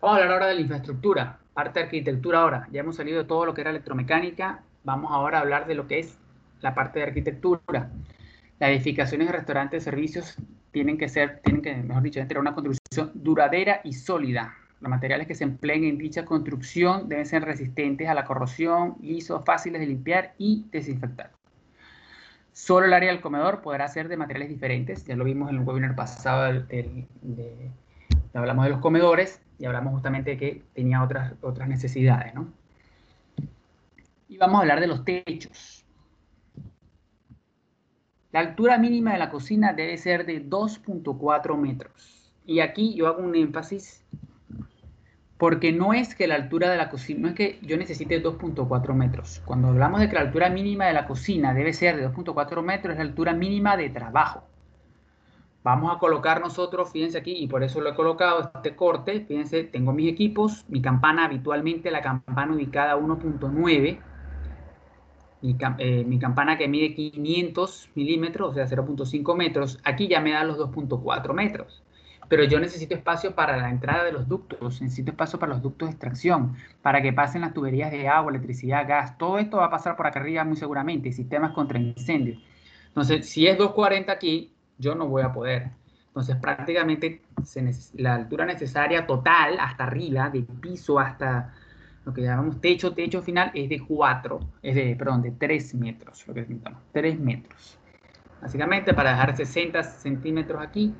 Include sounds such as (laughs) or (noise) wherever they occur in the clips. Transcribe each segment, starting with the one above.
Vamos a hablar ahora de la infraestructura, parte de arquitectura ahora. Ya hemos salido de todo lo que era electromecánica, vamos ahora a hablar de lo que es la parte de arquitectura. Las edificaciones de restaurantes, servicios tienen que ser, tienen que, mejor dicho, tener una construcción duradera y sólida. Los materiales que se empleen en dicha construcción deben ser resistentes a la corrosión, lisos, fáciles de limpiar y desinfectar. Solo el área del comedor podrá ser de materiales diferentes. Ya lo vimos en el webinar pasado de, hablamos de los comedores y hablamos justamente de que tenía otras, otras necesidades, ¿no? Y vamos a hablar de los techos. La altura mínima de la cocina debe ser de 2.4 metros. Y aquí yo hago un énfasis porque no es que la altura de la cocina, no es que yo necesite 2.4 metros. Cuando hablamos de que la altura mínima de la cocina debe ser de 2.4 metros, es la altura mínima de trabajo. Vamos a colocar nosotros, fíjense aquí, y por eso lo he colocado este corte, fíjense, tengo mis equipos, mi campana habitualmente, la campana ubicada a 1.9, mi, eh, mi, campana que mide 500 milímetros, o sea, 0.5 metros, aquí ya me da los 2.4 metros pero yo necesito espacio para la entrada de los ductos, necesito espacio para los ductos de extracción, para que pasen las tuberías de agua, electricidad, gas, todo esto va a pasar por acá arriba muy seguramente, sistemas contra incendios. Entonces, si es 240 aquí, yo no voy a poder. Entonces, prácticamente la altura necesaria total hasta arriba, de piso hasta lo que llamamos techo, techo final, es de 4, es de, perdón, de 3 metros, lo que necesitamos, 3 metros. Básicamente, para dejar 60 centímetros aquí,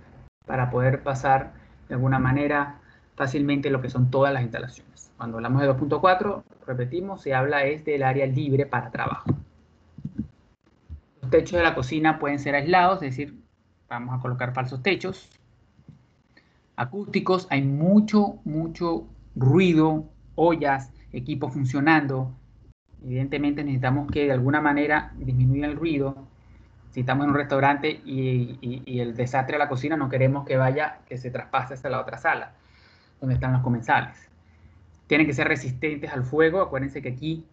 para poder pasar de alguna manera fácilmente lo que son todas las instalaciones. Cuando hablamos de 2.4, repetimos, se habla es del área libre para trabajo. Los techos de la cocina pueden ser aislados, es decir, vamos a colocar falsos techos. Acústicos, hay mucho, mucho ruido, ollas, equipos funcionando. Evidentemente necesitamos que de alguna manera disminuya el ruido si estamos en un restaurante y, el desastre de la cocina, no queremos que vaya, que se traspase hasta la otra sala, donde están los comensales. Tienen que ser resistentes al fuego. Acuérdense que aquí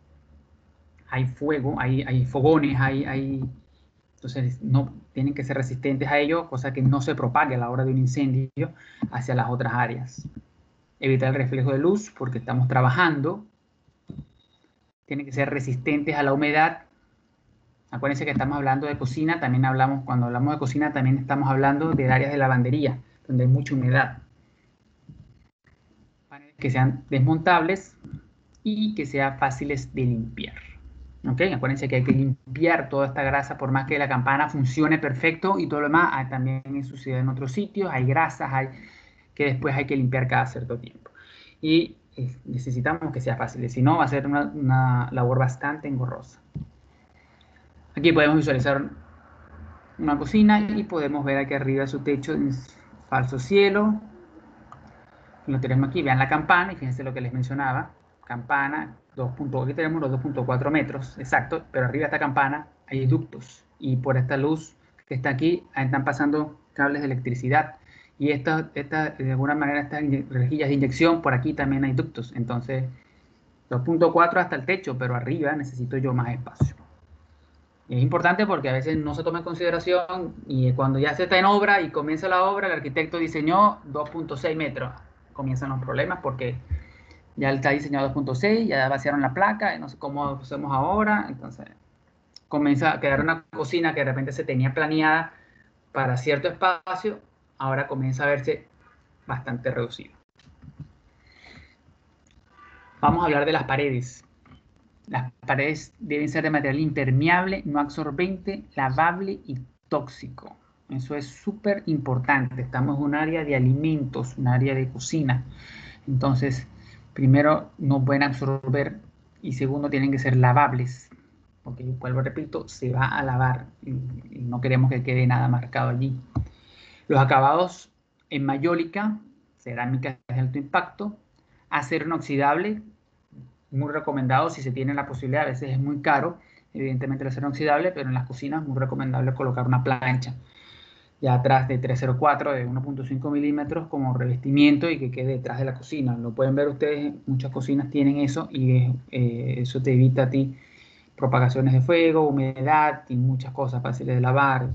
hay fuego, hay, fogones, hay, entonces no tienen que ser resistentes a ello, cosa que no se propague a la hora de un incendio hacia las otras áreas. Evitar el reflejo de luz porque estamos trabajando. Tienen que ser resistentes a la humedad Acuérdense que estamos hablando de cocina, también hablamos, cuando hablamos de cocina, también estamos hablando de áreas de lavandería, donde hay mucha humedad. Que sean desmontables y que sean fáciles de limpiar. ¿Ok? Acuérdense que hay que limpiar toda esta grasa, por más que la campana funcione perfecto y todo lo demás, hay también hay suciedad en otros sitios, hay grasas, hay que después hay que limpiar cada cierto tiempo. Y eh, necesitamos que sea fácil, si no va a ser una, una labor bastante engorrosa. Aquí podemos visualizar una cocina y podemos ver aquí arriba su techo en falso cielo. Lo tenemos aquí, vean la campana y fíjense lo que les mencionaba. Campana, 2. aquí tenemos los 2.4 metros, exacto, pero arriba de esta campana hay ductos y por esta luz que está aquí están pasando cables de electricidad y esta, esta, de alguna manera estas rejillas de inyección, por aquí también hay ductos, entonces 2.4 hasta el techo, pero arriba necesito yo más espacio. Es importante porque a veces no se toma en consideración y cuando ya se está en obra y comienza la obra, el arquitecto diseñó 2.6 metros. Comienzan los problemas porque ya está diseñado 2.6, ya vaciaron la placa, no sé cómo hacemos ahora. Entonces, comienza a quedar una cocina que de repente se tenía planeada para cierto espacio, ahora comienza a verse bastante reducido. Vamos a hablar de las paredes. Las paredes deben ser de material impermeable, no absorbente, lavable y tóxico. Eso es súper importante. Estamos en un área de alimentos, un área de cocina. Entonces, primero, no pueden absorber y segundo, tienen que ser lavables. Porque, vuelvo repito, se va a lavar y no queremos que quede nada marcado allí. Los acabados en mayólica, cerámica de alto impacto, acero inoxidable, muy recomendado si se tiene la posibilidad, a veces es muy caro, evidentemente el acero inoxidable, pero en las cocinas muy recomendable colocar una plancha ya atrás de 304 de 1.5 milímetros como revestimiento y que quede detrás de la cocina. Lo pueden ver ustedes, muchas cocinas tienen eso y eh, eso te evita ti propagaciones de fuego, humedad y muchas cosas fáciles de lavar.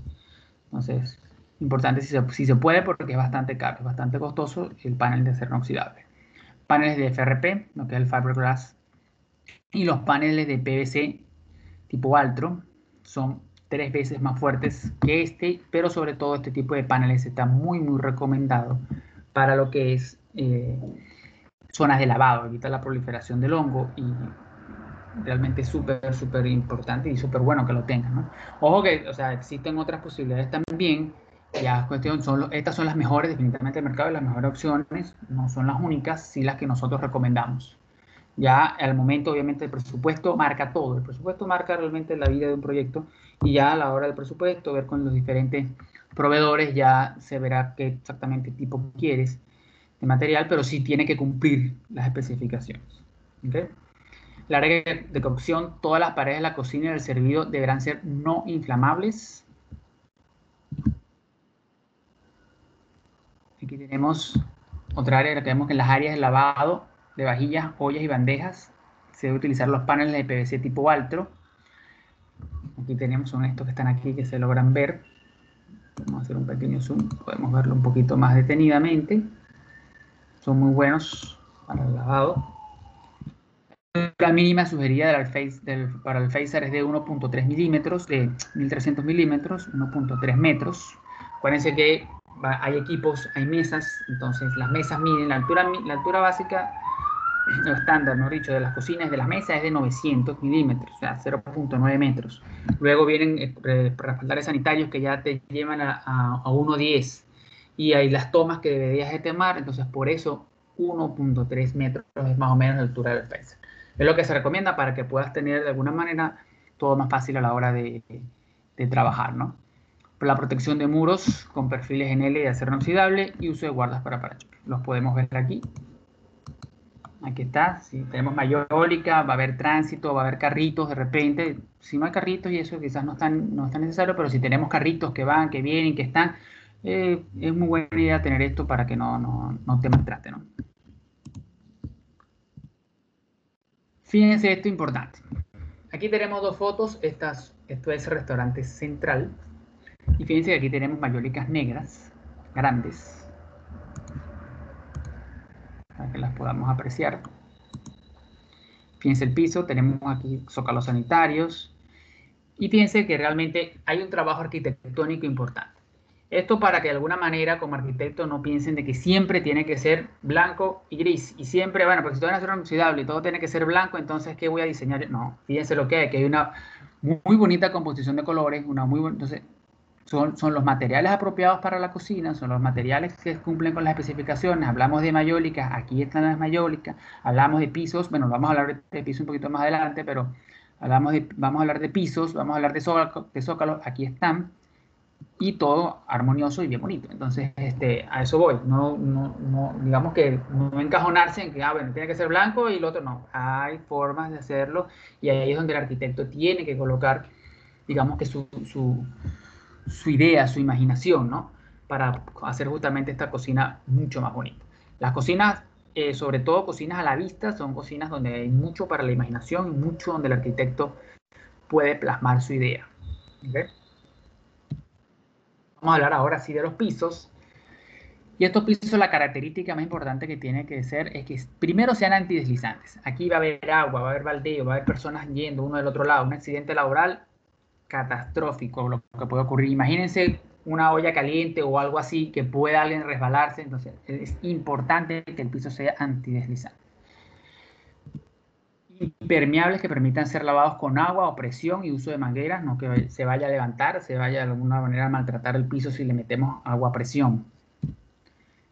Entonces, importante si se, si se puede porque es bastante caro, es bastante costoso el panel de acero inoxidable. paneles de FRP, lo que es el fiberglass, y los paneles de PVC tipo Altro son tres veces más fuertes que este, pero sobre todo este tipo de paneles está muy, muy recomendado para lo que es eh, zonas de lavado, evita la proliferación del hongo y realmente es súper, súper importante y súper bueno que lo tengan. ¿no? Ojo que, o sea, existen otras posibilidades también, ya cuestión, son, estas son las mejores definitivamente del mercado las mejores opciones, no son las únicas, sí las que nosotros recomendamos. Ya al momento, obviamente, el presupuesto marca todo. El presupuesto marca realmente la vida de un proyecto y ya a la hora del presupuesto, ver con los diferentes proveedores, ya se verá qué exactamente tipo quieres de material, pero sí tiene que cumplir las especificaciones. La área de cocción, todas las paredes de la cocina y del servido deberán ser no inflamables. Aquí tenemos otra área que que en las áreas de lavado de vajillas, ollas y bandejas se debe utilizar los paneles de PVC tipo Altro. Aquí tenemos, son estos que están aquí que se logran ver. Vamos a hacer un pequeño zoom, podemos verlo un poquito más detenidamente. Son muy buenos para el lavado. La mínima sugerida para el phaser es de 1.3 milímetros, de 1300 milímetros, 1.3 metros. Acuérdense que hay equipos, hay mesas, entonces las mesas miden la altura, la altura básica lo estándar, no dicho, de las cocinas, de las mesas es de 900 milímetros, o sea, 0.9 metros. Luego vienen eh, respaldares sanitarios que ya te llevan a, a, 1.10 y hay las tomas que deberías de temar, entonces por eso 1.3 metros es más o menos la altura del phaser. Es lo que se recomienda para que puedas tener de alguna manera todo más fácil a la hora de, de trabajar, ¿no? La protección de muros con perfiles en L de acero inoxidable y uso de guardas para parachoques. Los podemos ver aquí Aquí está, si tenemos mayólica, va a haber tránsito, va a haber carritos de repente. Si no hay carritos y eso quizás no es no necesario, pero si tenemos carritos que van, que vienen, que están, eh, es muy buena idea tener esto para que no, no, no te maltrate, ¿no? Fíjense esto importante. Aquí tenemos dos fotos. Estas, esto es restaurante central. Y fíjense que aquí tenemos mayólicas negras, grandes para que las podamos apreciar. Fíjense el piso, tenemos aquí zócalos sanitarios y fíjense que realmente hay un trabajo arquitectónico importante. Esto para que de alguna manera como arquitecto no piensen de que siempre tiene que ser blanco y gris y siempre, bueno, porque si todo es inoxidable y todo tiene que ser blanco, entonces ¿qué voy a diseñar? No, fíjense lo que hay, que hay una muy bonita composición de colores, una muy entonces son, los materiales apropiados para la cocina, son los materiales que cumplen con las especificaciones. Hablamos de mayólicas, aquí están las mayólicas, hablamos de pisos, bueno, vamos a hablar de pisos un poquito más adelante, pero hablamos de, vamos a hablar de pisos, vamos a hablar de zócalos, de zócalos aquí están, y todo armonioso y bien bonito. Entonces, este, a eso voy. No, no, no, digamos que no encajonarse en que, ah, bueno, tiene que ser blanco y el otro no. Hay formas de hacerlo y ahí es donde el arquitecto tiene que colocar, digamos que su, su su idea, su imaginación, ¿no? Para hacer justamente esta cocina mucho más bonita. Las cocinas, eh, sobre todo cocinas a la vista, son cocinas donde hay mucho para la imaginación y mucho donde el arquitecto puede plasmar su idea. Vamos a hablar ahora sí de los pisos. Y estos pisos, la característica más importante que tiene que ser es que primero sean antideslizantes. Aquí va a haber agua, va a haber baldeo, va a haber personas yendo uno del otro lado. Un accidente laboral catastrófico lo que puede ocurrir. Imagínense una olla caliente o algo así que pueda alguien resbalarse, entonces es importante que el piso sea antideslizante. Impermeables que permitan ser lavados con agua o presión y uso de mangueras, no que se vaya a levantar, se vaya de alguna manera a maltratar el piso si le metemos agua a presión.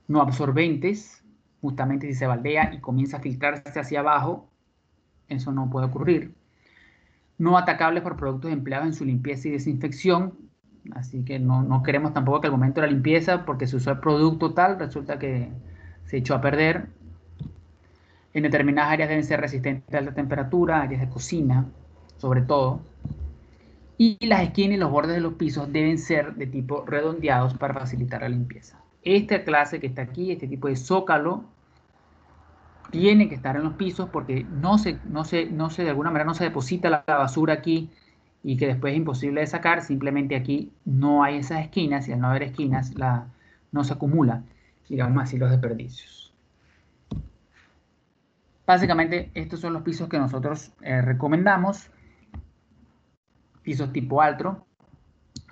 No absorbentes, justamente si se baldea y comienza a filtrarse hacia abajo, eso no puede ocurrir no atacables por productos empleados en su limpieza y desinfección. Así que no, queremos tampoco que al momento de la limpieza, porque se usó el producto tal, resulta que se echó a perder. En determinadas áreas deben ser resistentes a alta temperatura, áreas de cocina, sobre todo. Y las esquinas y los bordes de los pisos deben ser de tipo redondeados para facilitar la limpieza. Esta clase que está aquí, este tipo de zócalo, tiene que estar en los pisos porque no se, no se, no se, de alguna manera no se deposita la, basura aquí y que después es imposible de sacar, simplemente aquí no hay esas esquinas y al no haber esquinas la, no se acumula, digamos así, los desperdicios. Básicamente, estos son los pisos que nosotros eh, recomendamos. Pisos tipo alto.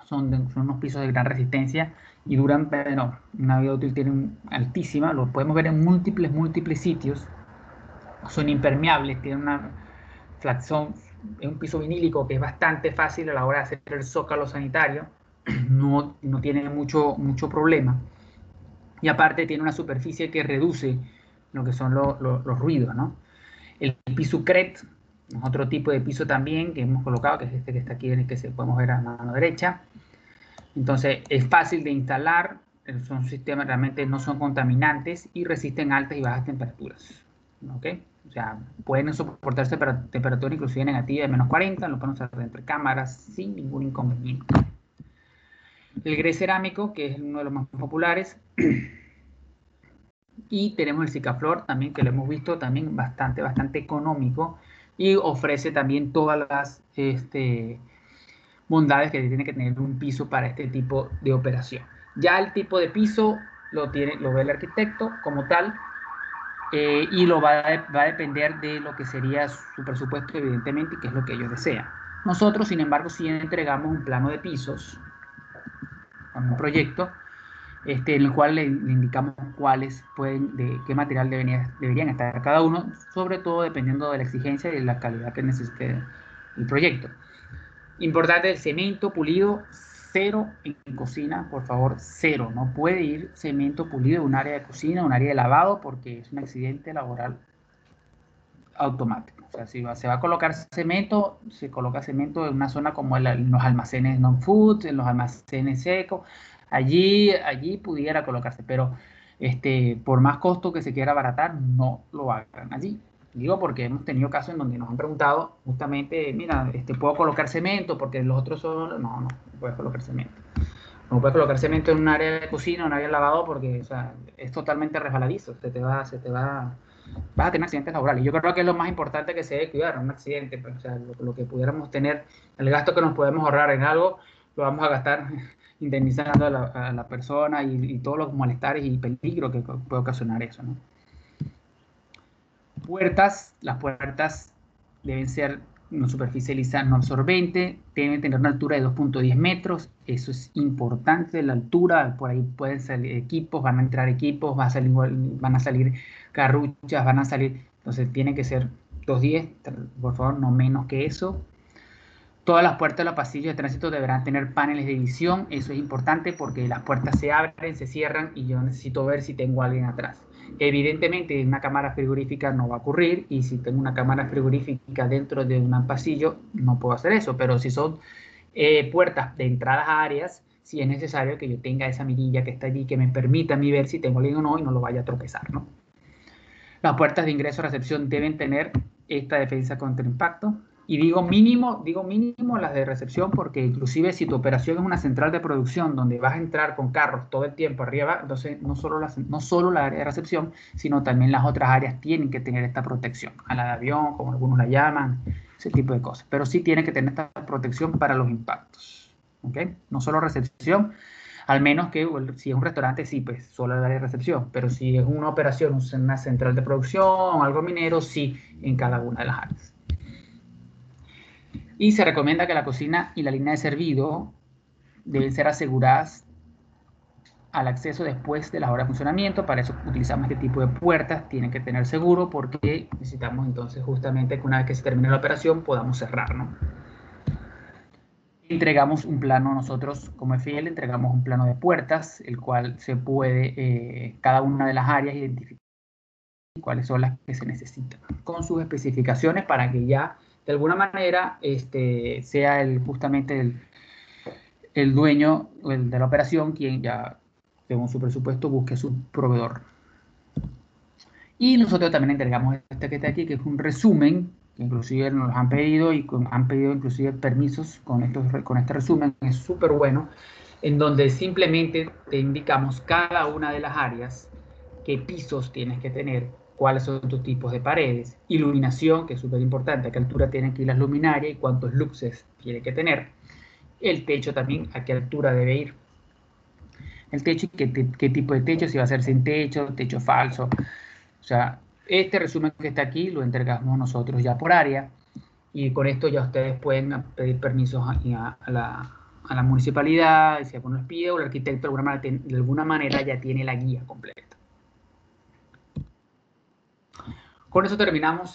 Son, son, unos pisos de gran resistencia y duran, bueno, una vida útil tienen altísima. Lo podemos ver en múltiples, múltiples sitios. Son impermeables, tienen una flaxón, es un piso vinílico que es bastante fácil a la hora de hacer el zócalo sanitario. (clears throat) No, no tiene mucho, mucho problema. Y aparte tiene una superficie que reduce lo que son los ruidos, ¿no? El piso CRET, otro tipo de piso también que hemos colocado, que es este que está aquí, en el que se podemos ver a mano derecha. Entonces, es fácil de instalar, son sistemas realmente no son contaminantes y resisten altas y bajas temperaturas. ¿Ok? O sea, pueden soportarse temperatura inclusive negativa de menos 40, lo pueden usar entre cámaras sin ningún inconveniente. El grés cerámico, que es uno de los más populares, (clears throat) Y tenemos el Cicaflor también, que lo hemos visto también bastante, bastante económico y ofrece también todas las este, bondades que tiene que tener un piso para este tipo de operación. Ya el tipo de piso lo, tiene, lo ve el arquitecto como tal eh, y lo va a, a depender de lo que sería su presupuesto, evidentemente, y que es lo que ellos desean. Nosotros, sin embargo, sí entregamos un plano de pisos con un proyecto este, en el cual le, indicamos cuáles pueden, de qué material deberían estar cada uno, sobre todo dependiendo de la exigencia y de la calidad que necesite el proyecto. Importante el cemento pulido, cero en cocina, por favor, cero. No puede ir cemento pulido en un área de cocina, un área de lavado, porque es un accidente laboral automático. O sea, si se va a colocar cemento, se coloca cemento en una zona como en los almacenes non-food, en los almacenes secos, allí, allí pudiera colocarse, pero este, por más costo que se quiera abaratar, no lo hagan allí. Digo porque hemos tenido casos en donde nos han preguntado justamente, mira, este, ¿puedo colocar cemento? Porque los otros son, no, no, no puedes colocar cemento. No puedes colocar cemento en un área de cocina, en un área de lavado, porque es totalmente resbaladizo, se te va, se te va, vas a tener accidentes laborales. Yo creo que es lo más importante que se debe cuidar, un accidente, pues, lo, que pudiéramos tener, el gasto que nos podemos ahorrar en algo, lo vamos a gastar (laughs) indemnizando a la, persona y, todos los malestares y peligros que puede ocasionar eso. Puertas, las puertas deben ser una superficie lisa no absorbente, deben tener una altura de 2.10 metros, eso es importante, la altura, por ahí pueden salir equipos, van a entrar equipos, van a salir, van a salir carruchas, van a salir, entonces tiene que ser 2.10, por favor, no menos que eso. Todas las puertas de los pasillos de tránsito deberán tener paneles de visión. Eso es importante porque las puertas se abren, se cierran y yo necesito ver si tengo alguien atrás. Evidentemente, una cámara frigorífica no va a ocurrir y si tengo una cámara frigorífica dentro de un pasillo, no puedo hacer eso. Pero si son eh, puertas de entradas a áreas, sí es necesario que yo tenga esa mirilla que está allí que me permita a mí ver si tengo alguien o no y no lo vaya a tropezar. ¿no? Las puertas de ingreso a recepción deben tener esta defensa contra impacto. Y digo mínimo, digo mínimo las de recepción porque inclusive si tu operación es una central de producción donde vas a entrar con carros todo el tiempo arriba, entonces no solo, la, no solo la área de recepción, sino también las otras áreas tienen que tener esta protección. A la de avión, como algunos la llaman, ese tipo de cosas. Pero sí tiene que tener esta protección para los impactos. ¿ok? No solo recepción, al menos que si es un restaurante, sí, pues solo el área de recepción. Pero si es una operación, una central de producción, algo minero, sí, en cada una de las áreas. Y se recomienda que la cocina y la línea de servido deben ser aseguradas al acceso después de las horas de funcionamiento. Para eso utilizamos este tipo de puertas. Tienen que tener seguro porque necesitamos entonces justamente que una vez que se termine la operación podamos cerrar. Entregamos un plano nosotros como FIL, entregamos un plano de puertas, el cual se puede, eh, cada una de las áreas, identificar cuáles son las que se necesitan, con sus especificaciones para que ya de alguna manera este, sea el, justamente el, el dueño de la operación quien ya, según su presupuesto, busque su proveedor. Y nosotros también entregamos este que está aquí, que es un resumen, que inclusive nos han pedido y han pedido inclusive permisos con, estos, con este resumen, es súper bueno, en donde simplemente te indicamos cada una de las áreas, qué pisos tienes que tener, cuáles son tus tipos de paredes, iluminación, que es súper importante, a qué altura tienen que ir las luminarias y cuántos luxes tiene que tener, el techo también, a qué altura debe ir, el techo y qué, tipo de techo, si va a ser sin techo, techo falso, o sea, Este resumen que está aquí lo entregamos nosotros ya por área. Y con esto ya ustedes pueden pedir permisos a, la, a la, municipalidad, si alguno les pide o el arquitecto de alguna manera ya tiene la guía completa. Con eso terminamos